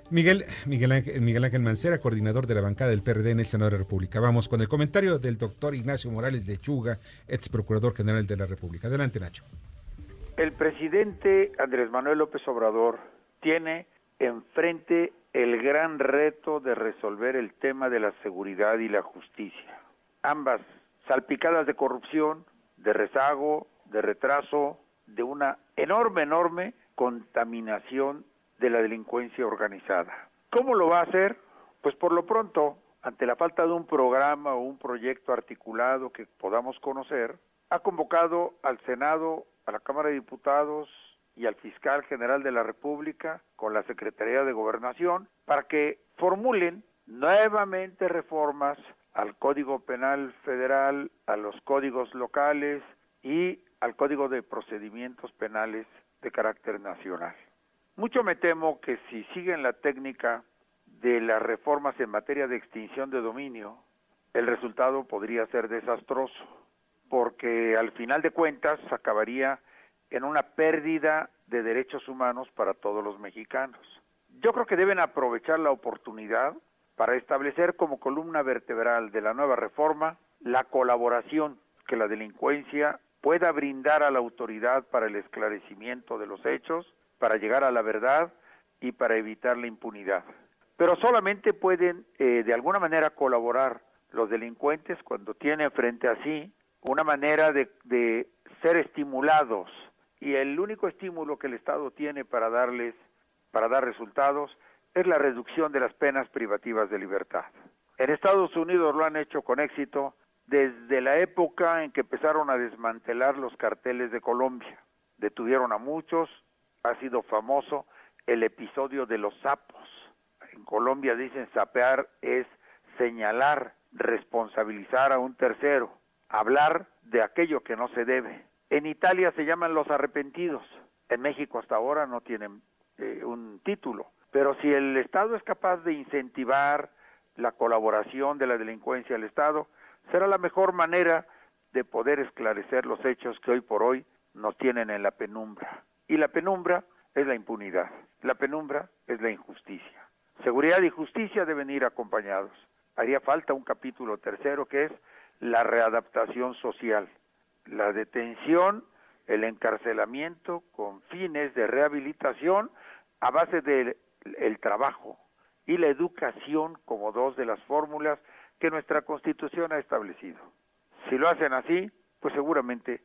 Miguel, Miguel, Ángel, Miguel Ángel Mancera, coordinador de la bancada del PRD en el Senado de la República. Vamos con el comentario del doctor Ignacio Morales de Chuga, ex procurador general de la República. Adelante, Nacho. El presidente Andrés Manuel López Obrador tiene enfrente el gran reto de resolver el tema de la seguridad y la justicia. Ambas salpicadas de corrupción, de rezago, de retraso, de una enorme, enorme contaminación de la delincuencia organizada. ¿Cómo lo va a hacer? Pues por lo pronto, ante la falta de un programa o un proyecto articulado que podamos conocer, ha convocado al Senado, a la Cámara de Diputados y al Fiscal General de la República con la Secretaría de Gobernación para que formulen nuevamente reformas al Código Penal Federal, a los códigos locales y al Código de Procedimientos Penales de carácter nacional. Mucho me temo que si siguen la técnica de las reformas en materia de extinción de dominio, el resultado podría ser desastroso, porque al final de cuentas acabaría en una pérdida de derechos humanos para todos los mexicanos. Yo creo que deben aprovechar la oportunidad para establecer como columna vertebral de la nueva reforma la colaboración que la delincuencia pueda brindar a la autoridad para el esclarecimiento de los hechos para llegar a la verdad y para evitar la impunidad. Pero solamente pueden eh, de alguna manera colaborar los delincuentes cuando tienen frente a sí una manera de, de ser estimulados y el único estímulo que el Estado tiene para darles para dar resultados es la reducción de las penas privativas de libertad. En Estados Unidos lo han hecho con éxito desde la época en que empezaron a desmantelar los carteles de Colombia. Detuvieron a muchos, ha sido famoso el episodio de los sapos. En Colombia dicen sapear es señalar, responsabilizar a un tercero, hablar de aquello que no se debe. En Italia se llaman los arrepentidos. En México hasta ahora no tienen eh, un título. Pero si el Estado es capaz de incentivar la colaboración de la delincuencia al Estado, será la mejor manera de poder esclarecer los hechos que hoy por hoy nos tienen en la penumbra. Y la penumbra es la impunidad. La penumbra es la injusticia. Seguridad y justicia deben ir acompañados. Haría falta un capítulo tercero que es la readaptación social. La detención, el encarcelamiento con fines de rehabilitación a base del trabajo y la educación como dos de las fórmulas que nuestra Constitución ha establecido. Si lo hacen así, pues seguramente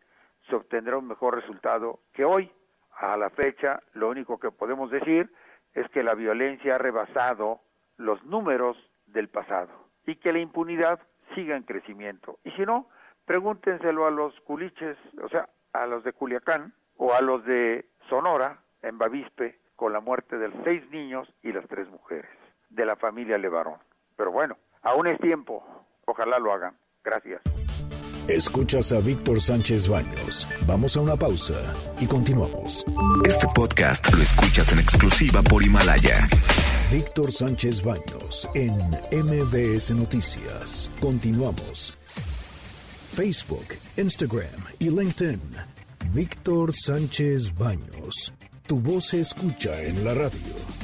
se obtendrá un mejor resultado que hoy, a la fecha, lo único que podemos decir es que la violencia ha rebasado los números del pasado y que la impunidad siga en crecimiento. Y si no, pregúntenselo a los culiches, o sea, a los de Culiacán o a los de Sonora, en Bavispe, con la muerte de los seis niños y las tres mujeres de la familia Levarón. Pero bueno, aún es tiempo, ojalá lo hagan. Gracias. Escuchas a Víctor Sánchez Baños. Vamos a una pausa y continuamos. Este podcast lo escuchas en exclusiva por Himalaya. Víctor Sánchez Baños en MBS Noticias. Continuamos. Facebook, Instagram y LinkedIn. Víctor Sánchez Baños. Tu voz se escucha en la radio.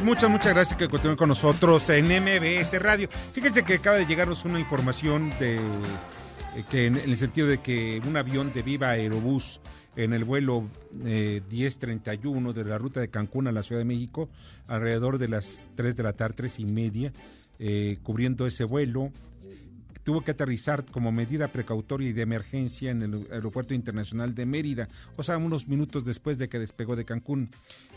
Muchas, muchas, gracias que continúen con nosotros en MBS Radio. Fíjense que acaba de llegarnos una información de eh, que en, el sentido de que un avión de Viva Aerobús en el vuelo 1031 eh, de la ruta de Cancún a la Ciudad de México, alrededor de las 3 de la tarde, 3 y media, eh, cubriendo ese vuelo, tuvo que aterrizar como medida precautoria y de emergencia en el Aeropuerto Internacional de Mérida, o sea, unos minutos después de que despegó de Cancún,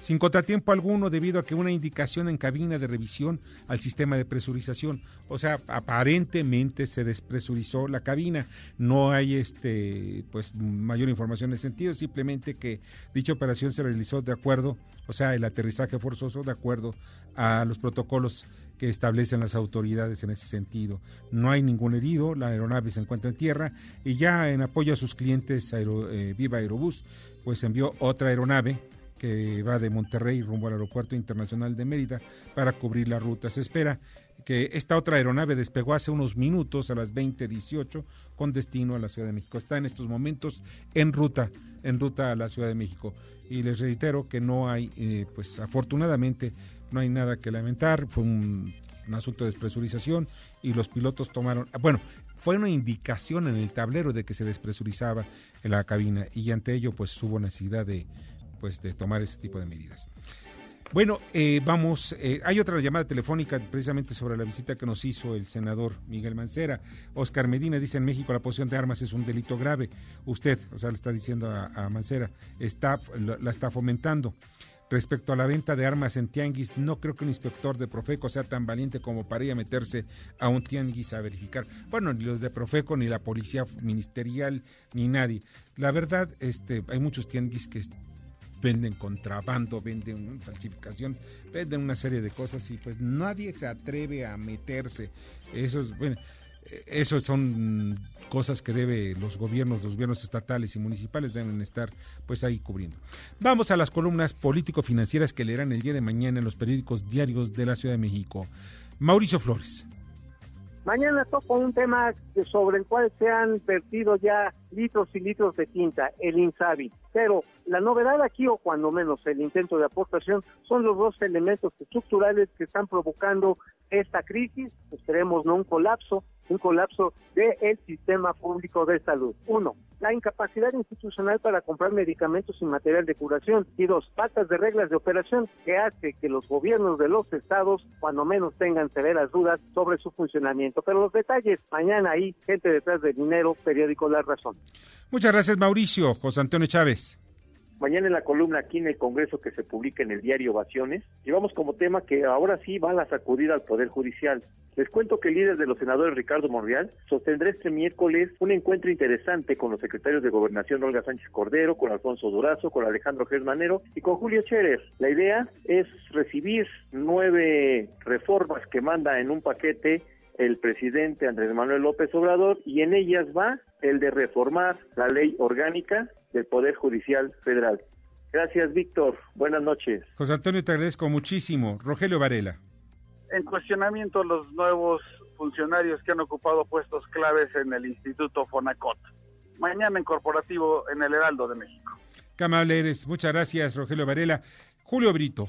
sin contratiempo alguno debido a que una indicación en cabina de revisión al sistema de presurización, o sea, aparentemente se despresurizó la cabina, no hay este pues mayor información en ese sentido, simplemente que dicha operación se realizó de acuerdo, o sea, el aterrizaje forzoso de acuerdo a los protocolos que establecen las autoridades en ese sentido. No hay ningún herido, la aeronave se encuentra en tierra y ya en apoyo a sus clientes eh, Viva Aerobús, pues envió otra aeronave que va de Monterrey rumbo al Aeropuerto Internacional de Mérida para cubrir la ruta. Se espera que esta otra aeronave despegó hace unos minutos a las 20:18 con destino a la Ciudad de México. Está en estos momentos en ruta, en ruta a la Ciudad de México. Y les reitero que no hay, eh, pues afortunadamente, no hay nada que lamentar, fue un, asunto de despresurización y los pilotos tomaron, bueno, fue una indicación en el tablero de que se despresurizaba en la cabina y ante ello pues hubo necesidad de, pues, de tomar ese tipo de medidas. Bueno, eh, vamos, eh, hay otra llamada telefónica precisamente sobre la visita que nos hizo el senador Miguel Mancera. Oscar Medina dice en México la posesión de armas es un delito grave. Usted, o sea, le está diciendo a, Mancera, está, la está fomentando. Respecto a la venta de armas en tianguis, no creo que un inspector de Profeco sea tan valiente como para ir a meterse a un tianguis a verificar. Bueno, ni los de Profeco, ni la policía ministerial, ni nadie. La verdad, este, hay muchos tianguis que venden contrabando, venden falsificación, venden una serie de cosas y pues nadie se atreve a meterse. Eso es, bueno, eso son cosas que debe los gobiernos, los gobiernos estatales y municipales deben estar pues ahí cubriendo. Vamos a las columnas político-financieras que leerán el día de mañana en los periódicos diarios de la Ciudad de México. Mauricio Flores. Mañana toco un tema sobre el cual se han vertido ya litros y litros de tinta, el INSABI. Pero la novedad aquí, o cuando menos el intento de aportación, son los dos elementos estructurales que están provocando esta crisis, esperemos no un colapso, un colapso del sistema público de salud. Uno, la incapacidad institucional para comprar medicamentos y material de curación. Y dos, faltas de reglas de operación que hace que los gobiernos de los estados, cuando menos tengan severas dudas sobre su funcionamiento. Pero los detalles, mañana ahí, gente detrás del dinero, periódico La Razón. Muchas gracias, Mauricio. José Antonio Chávez. Mañana en la columna aquí en el Congreso que se publica en el diario Ovaciones, llevamos como tema que ahora sí va la sacudida al Poder Judicial. Les cuento que el líder de los senadores Ricardo Monreal sostendrá este miércoles un encuentro interesante con los secretarios de Gobernación Olga Sánchez Cordero, con Alfonso Durazo, con Alejandro Gersmanero y con Julio Scherer. La idea es recibir nueve reformas que manda en un paquete el presidente Andrés Manuel López Obrador y en ellas va el de reformar la ley orgánica del Poder Judicial Federal. Gracias, Víctor. Buenas noches. José Antonio, te agradezco muchísimo. Rogelio Varela. En cuestionamiento los nuevos funcionarios que han ocupado puestos claves en el Instituto Fonacot. Mañana en corporativo en el Heraldo de México. Qué eres. Muchas gracias, Rogelio Varela. Julio Brito.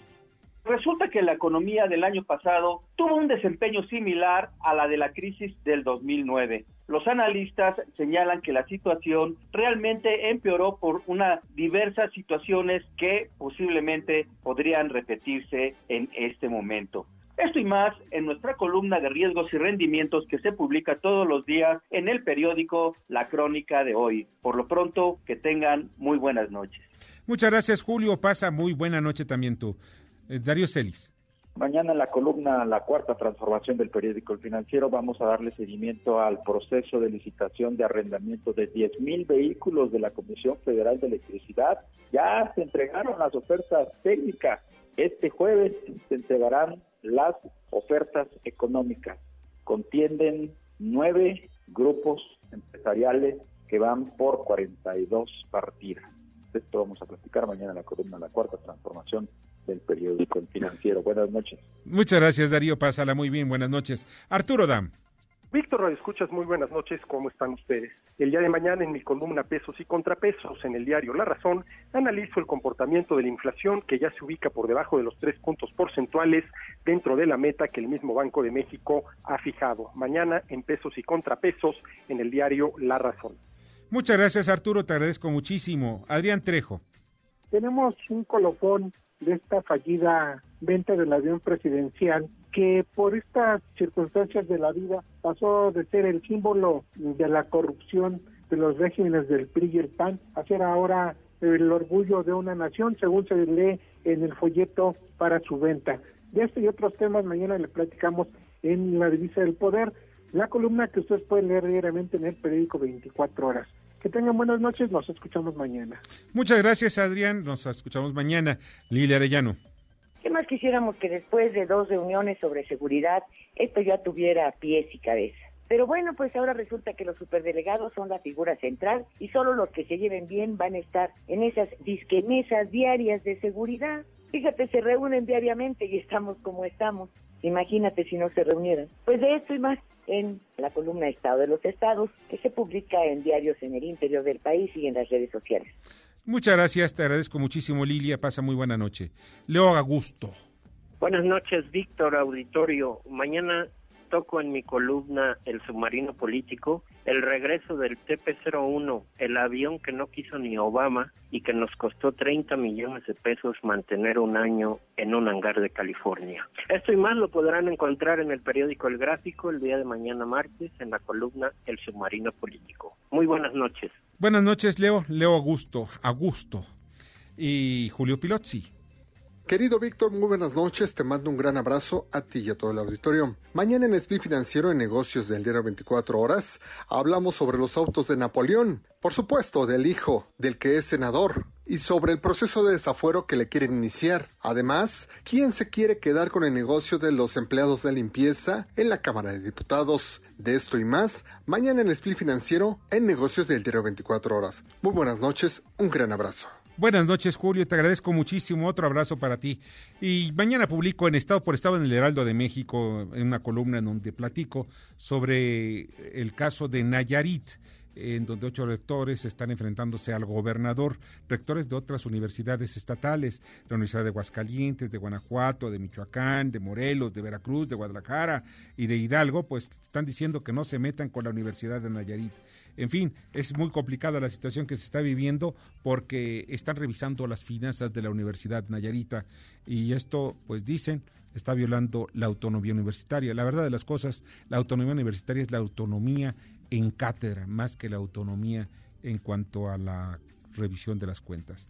Resulta que la economía del año pasado tuvo un desempeño similar a la de la crisis del 2009. Los analistas señalan que la situación realmente empeoró por una diversas situaciones que posiblemente podrían repetirse en este momento. Esto y más en nuestra columna de riesgos y rendimientos que se publica todos los días en el periódico La Crónica de hoy. Por lo pronto, que tengan muy buenas noches. Muchas gracias, Julio. Pasa muy buena noche también tú. Eh, Darío Celis. Mañana en la columna La Cuarta Transformación del Periódico El Financiero vamos a darle seguimiento al proceso de licitación de arrendamiento de 10 mil vehículos de la Comisión Federal de Electricidad. Ya se entregaron las ofertas técnicas. Este jueves se entregarán las ofertas económicas. Contienden nueve grupos empresariales que van por 42 partidas. Esto vamos a platicar mañana en la columna La Cuarta Transformación del periódico Financiero. Buenas noches. Muchas gracias, Darío. Pásala muy bien. Buenas noches. Arturo Dam. Víctor Escuchas, muy buenas noches, ¿cómo están ustedes? El día de mañana en mi columna Pesos y Contrapesos en el diario La Razón, analizo el comportamiento de la inflación que ya se ubica por debajo de los tres puntos porcentuales dentro de la meta que el mismo Banco de México ha fijado. Mañana en Pesos y Contrapesos en el diario La Razón. Muchas gracias Arturo, te agradezco muchísimo. Adrián Trejo. Tenemos un colofón de esta fallida venta del avión presidencial que por estas circunstancias de la vida pasó de ser el símbolo de la corrupción de los regímenes del PRI y el PAN a ser ahora el orgullo de una nación, según se lee en el folleto para su venta. De este y otros temas mañana le platicamos en la divisa del poder, la columna que ustedes pueden leer diariamente en el periódico 24 horas. Que tengan buenas noches, nos escuchamos mañana. Muchas gracias, Adrián. Nos escuchamos mañana. Lilia Arellano. ¿Qué más quisiéramos que después de dos reuniones sobre seguridad esto ya tuviera pies y cabeza? Pero bueno, pues ahora resulta que los superdelegados son la figura central y solo los que se lleven bien van a estar en esas disquemesas diarias de seguridad. Fíjate, se reúnen diariamente y estamos como estamos. Imagínate si no se reunieran. Pues de esto y más en la columna Estado de los Estados, que se publica en diarios en el interior del país y en las redes sociales. Muchas gracias, te agradezco muchísimo, Lilia. Pasa muy buena noche. Leo Augusto. Buenas noches, Víctor Auditorio. Mañana toco en mi columna El submarino político, el regreso del TP-01, el avión que no quiso ni Obama y que nos costó 30 millones de pesos mantener un año en un hangar de California. Esto y más lo podrán encontrar en el periódico El Gráfico el día de mañana martes en la columna El submarino político. Muy buenas noches. Buenas noches, Leo. Leo Augusto. Augusto. Y Julio Pilotzi. Querido Víctor, muy buenas noches. Te mando un gran abrazo a ti y a todo el auditorio. Mañana en Split Financiero en Negocios del Diario 24 Horas hablamos sobre los autos de Napoleón, por supuesto, del hijo del que es senador, y sobre el proceso de desafuero que le quieren iniciar. Además, quién se quiere quedar con el negocio de los empleados de limpieza en la Cámara de Diputados. De esto y más, mañana en Split Financiero en Negocios del Diario 24 Horas. Muy buenas noches, un gran abrazo. Buenas noches, Julio. Te agradezco muchísimo. Otro abrazo para ti. Y mañana publico en Estado por Estado en el Heraldo de México, en una columna en donde platico sobre el caso de Nayarit en donde ocho rectores están enfrentándose al gobernador, rectores de otras universidades estatales, la Universidad de Aguascalientes, de Guanajuato, de Michoacán, de Morelos, de Veracruz, de Guadalajara y de Hidalgo, pues están diciendo que no se metan con la Universidad de Nayarit. En fin, es muy complicada la situación que se está viviendo porque están revisando las finanzas de la Universidad Nayarita y esto, pues dicen, está violando la autonomía universitaria. La verdad de las cosas, la autonomía universitaria es la autonomía en cátedra, más que la autonomía en cuanto a la revisión de las cuentas.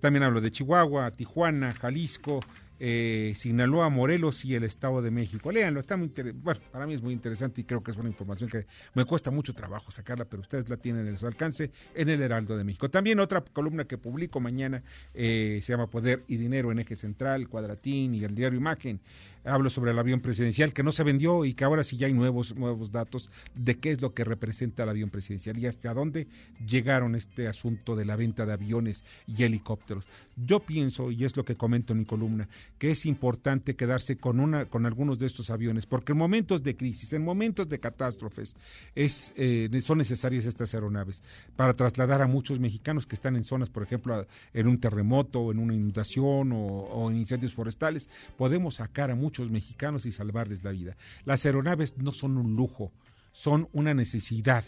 También hablo de Chihuahua, Tijuana, Jalisco, eh, Sinaloa, Morelos y el Estado de México. Léanlo, está muy bueno, para mí es muy interesante y creo que es una información que me cuesta mucho trabajo sacarla, pero ustedes la tienen en su alcance en el Heraldo de México. También otra columna que publico mañana eh, se llama Poder y Dinero en Eje Central, Cuadratín y el diario Imagen hablo sobre el avión presidencial que no se vendió y que ahora sí ya hay nuevos, nuevos datos de qué es lo que representa el avión presidencial y hasta dónde llegaron este asunto de la venta de aviones y helicópteros. Yo pienso, y es lo que comento en mi columna, que es importante quedarse con, una, con algunos de estos aviones, porque en momentos de crisis, en momentos de catástrofes, es, eh, son necesarias estas aeronaves para trasladar a muchos mexicanos que están en zonas, por ejemplo, en un terremoto, en una inundación o, o en incendios forestales. Podemos sacar a muchos muchos mexicanos y salvarles la vida. Las aeronaves no son un lujo, son una necesidad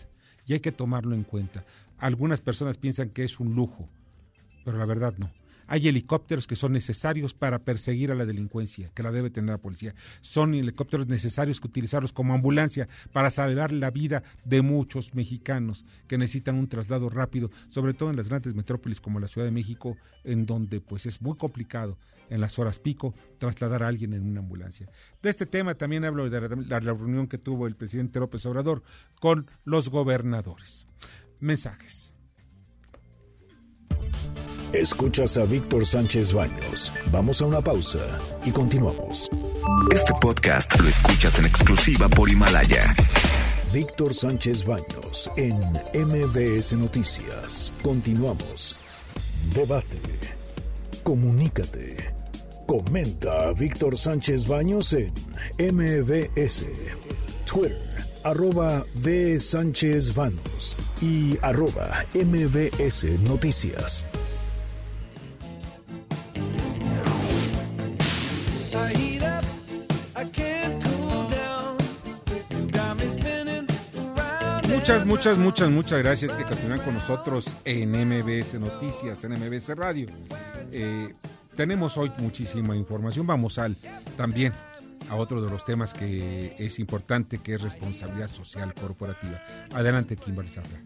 y hay que tomarlo en cuenta. Algunas personas piensan que es un lujo, pero la verdad no. Hay helicópteros que son necesarios para perseguir a la delincuencia, que la debe tener la policía. Son helicópteros necesarios que utilizarlos como ambulancia para salvar la vida de muchos mexicanos que necesitan un traslado rápido, sobre todo en las grandes metrópolis como la Ciudad de México, en donde pues es muy complicado en las horas pico trasladar a alguien en una ambulancia. De este tema también hablo de la, la reunión que tuvo el presidente López Obrador con los gobernadores. Mensajes. Escuchas a Víctor Sánchez Baños. Vamos a una pausa y continuamos. Este podcast lo escuchas en exclusiva por Himalaya. Víctor Sánchez Baños en MBS Noticias. Continuamos. Debate. Comunícate. Comenta a Víctor Sánchez Baños en MBS. Twitter arroba B. Sánchez Vanos y arroba MBS Noticias. Muchas, muchas, muchas, muchas gracias que continúan con nosotros en MBS Noticias, en MBS Radio. Eh, tenemos hoy muchísima información. Vamos al también a otro de los temas que es importante, que es responsabilidad social corporativa. Adelante, Kimberly Zafra.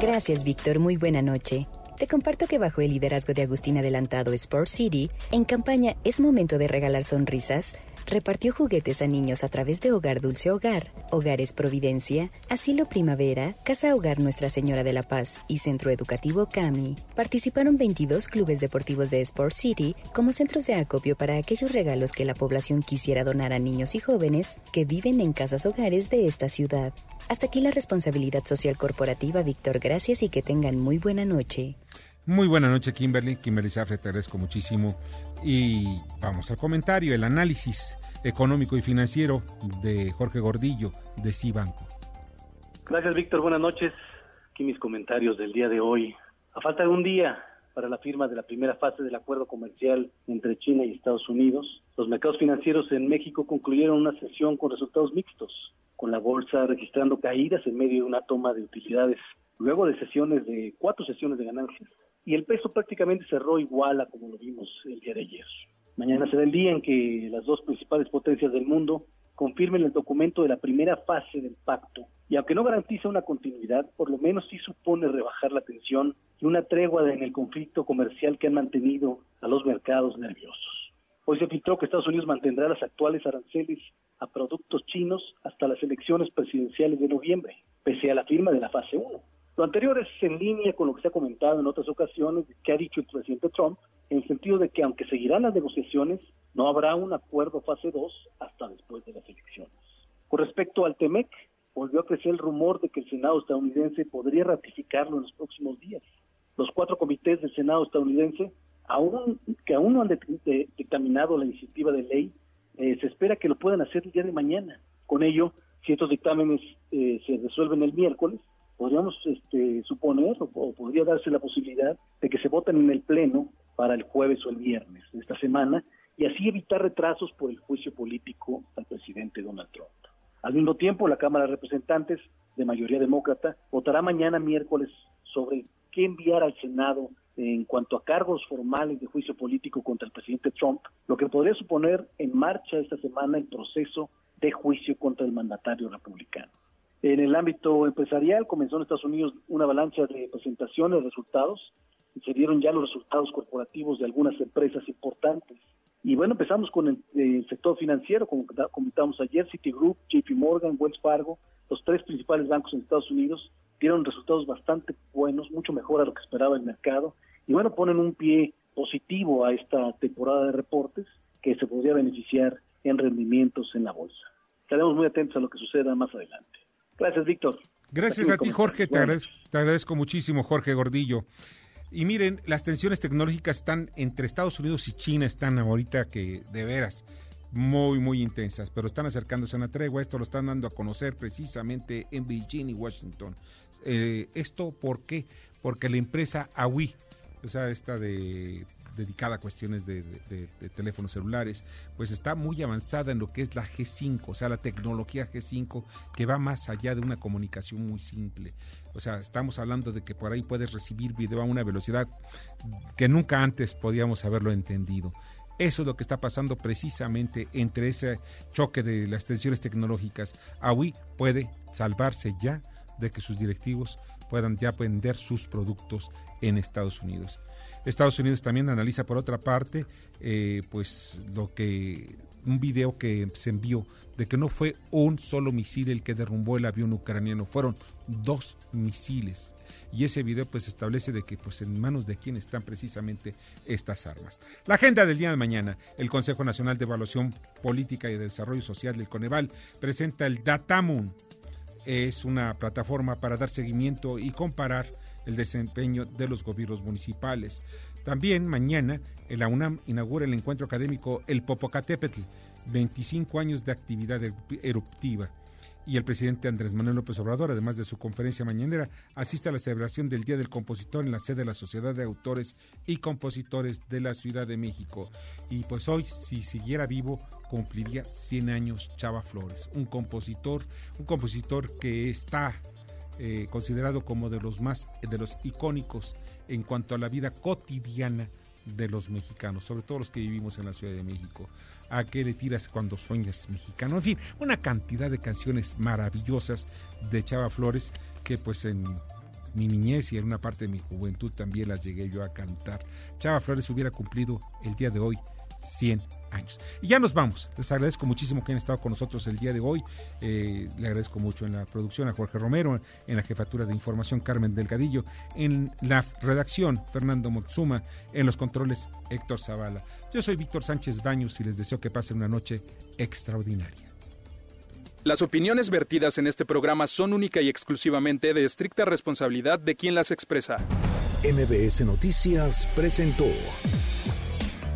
Gracias, Víctor. Muy buena noche. Te comparto que bajo el liderazgo de Agustín Adelantado Sport City, en campaña Es momento de regalar sonrisas, repartió juguetes a niños a través de Hogar Dulce Hogar, Hogares Providencia, Asilo Primavera, Casa Hogar Nuestra Señora de la Paz y Centro Educativo CAMI. Participaron 22 clubes deportivos de Sport City como centros de acopio para aquellos regalos que la población quisiera donar a niños y jóvenes que viven en casas hogares de esta ciudad. Hasta aquí la responsabilidad social corporativa, Víctor. Gracias y que tengan muy buena noche. Muy buena noche, Kimberly. Kimberly Zafre, te agradezco muchísimo. Y vamos al comentario, el análisis económico y financiero de Jorge Gordillo de Cibanco. Gracias, Víctor. Buenas noches. Aquí mis comentarios del día de hoy. A falta de un día para la firma de la primera fase del acuerdo comercial entre China y Estados Unidos, los mercados financieros en México concluyeron una sesión con resultados mixtos, con la bolsa registrando caídas en medio de una toma de utilidades, luego de sesiones de cuatro sesiones de ganancias y el peso prácticamente cerró igual a como lo vimos el día de ayer. Mañana será el día en que las dos principales potencias del mundo confirmen el documento de la primera fase del pacto y aunque no garantiza una continuidad, por lo menos sí supone rebajar la tensión y una tregua en el conflicto comercial que han mantenido a los mercados nerviosos. Hoy se filtró que Estados Unidos mantendrá las actuales aranceles a productos chinos hasta las elecciones presidenciales de noviembre, pese a la firma de la fase 1. Lo anterior es en línea con lo que se ha comentado en otras ocasiones que ha dicho el presidente Trump, en el sentido de que aunque seguirán las negociaciones, no habrá un acuerdo fase 2 hasta después de las elecciones. Con respecto al TEMEC, volvió a crecer el rumor de que el Senado estadounidense podría ratificarlo en los próximos días. Los cuatro comités del Senado estadounidense, aún, que aún no han dictaminado la iniciativa de ley, eh, se espera que lo puedan hacer el día de mañana. Con ello, si estos dictámenes eh, se resuelven el miércoles, podríamos este, suponer o, podría darse la posibilidad de que se voten en el Pleno para el jueves o el viernes de esta semana y así evitar retrasos por el juicio político al presidente Donald Trump. Al mismo tiempo, la Cámara de Representantes, de mayoría demócrata, votará mañana miércoles sobre qué enviar al Senado en cuanto a cargos formales de juicio político contra el presidente Trump, lo que podría suponer en marcha esta semana el proceso de juicio contra el mandatario republicano. En el ámbito empresarial comenzó en Estados Unidos una avalancha de presentaciones, resultados, se dieron ya los resultados corporativos de algunas empresas importantes. Y bueno, empezamos con el, sector financiero, como comentamos ayer, Citigroup, JP Morgan, Wells Fargo, los tres principales bancos en Estados Unidos dieron resultados bastante buenos, mucho mejor a lo que esperaba el mercado, y bueno, ponen un pie positivo a esta temporada de reportes que se podría beneficiar en rendimientos en la bolsa. Estaremos muy atentos a lo que suceda más adelante. Gracias, Víctor. Gracias a ti, Jorge. Te, agradezco, muchísimo, Jorge Gordillo. Y miren, las tensiones tecnológicas están entre Estados Unidos y China, están ahorita que de veras muy, muy intensas, pero están acercándose a una tregua. Esto lo están dando a conocer precisamente en Beijing y Washington. Eh, ¿Esto por qué? Porque la empresa Huawei, o sea, esta de dedicada a cuestiones de, teléfonos celulares, pues está muy avanzada en lo que es la G5, o sea, la tecnología G5 que va más allá de una comunicación muy simple. O sea, estamos hablando de que por ahí puedes recibir video a una velocidad que nunca antes podíamos haberlo entendido. Eso es lo que está pasando precisamente entre ese choque de las tensiones tecnológicas. Huawei puede salvarse ya de que sus directivos puedan ya vender sus productos en Estados Unidos. Estados Unidos también analiza por otra parte, eh, pues lo que un video que se envió de que no fue un solo misil el que derrumbó el avión ucraniano, fueron dos misiles. Y ese video pues establece de que pues en manos de quién están precisamente estas armas. La agenda del día de mañana, el Consejo Nacional de Evaluación Política y de Desarrollo Social del Coneval presenta el Datamun. Es una plataforma para dar seguimiento y comparar el desempeño de los gobiernos municipales. También mañana la UNAM inaugura el encuentro académico El Popocatépetl, 25 años de actividad eruptiva. y el presidente Andrés Manuel López Obrador, además de su conferencia mañanera, asiste a la celebración del Día del Compositor en la sede de la Sociedad de Autores y Compositores de la Ciudad de México. Y pues hoy, si siguiera vivo, cumpliría 100 años Chava Flores, un compositor, un compositor que está eh, considerado como de los más, de los icónicos en cuanto a la vida cotidiana de los mexicanos, sobre todo los que vivimos en la Ciudad de México. ¿A qué le tiras cuando sueñas mexicano? En fin, una cantidad de canciones maravillosas de Chava Flores que pues en mi niñez y en una parte de mi juventud también las llegué yo a cantar. Chava Flores hubiera cumplido el día de hoy 100 años. Y ya nos vamos. Les agradezco muchísimo que hayan estado con nosotros el día de hoy. Eh, le agradezco mucho en la producción a Jorge Romero, en la jefatura de información Carmen Delgadillo, en la redacción Fernando Motsuma, en los controles Héctor Zavala. Yo soy Víctor Sánchez Baños y les deseo que pasen una noche extraordinaria. Las opiniones vertidas en este programa son única y exclusivamente de estricta responsabilidad de quien las expresa. MBS Noticias presentó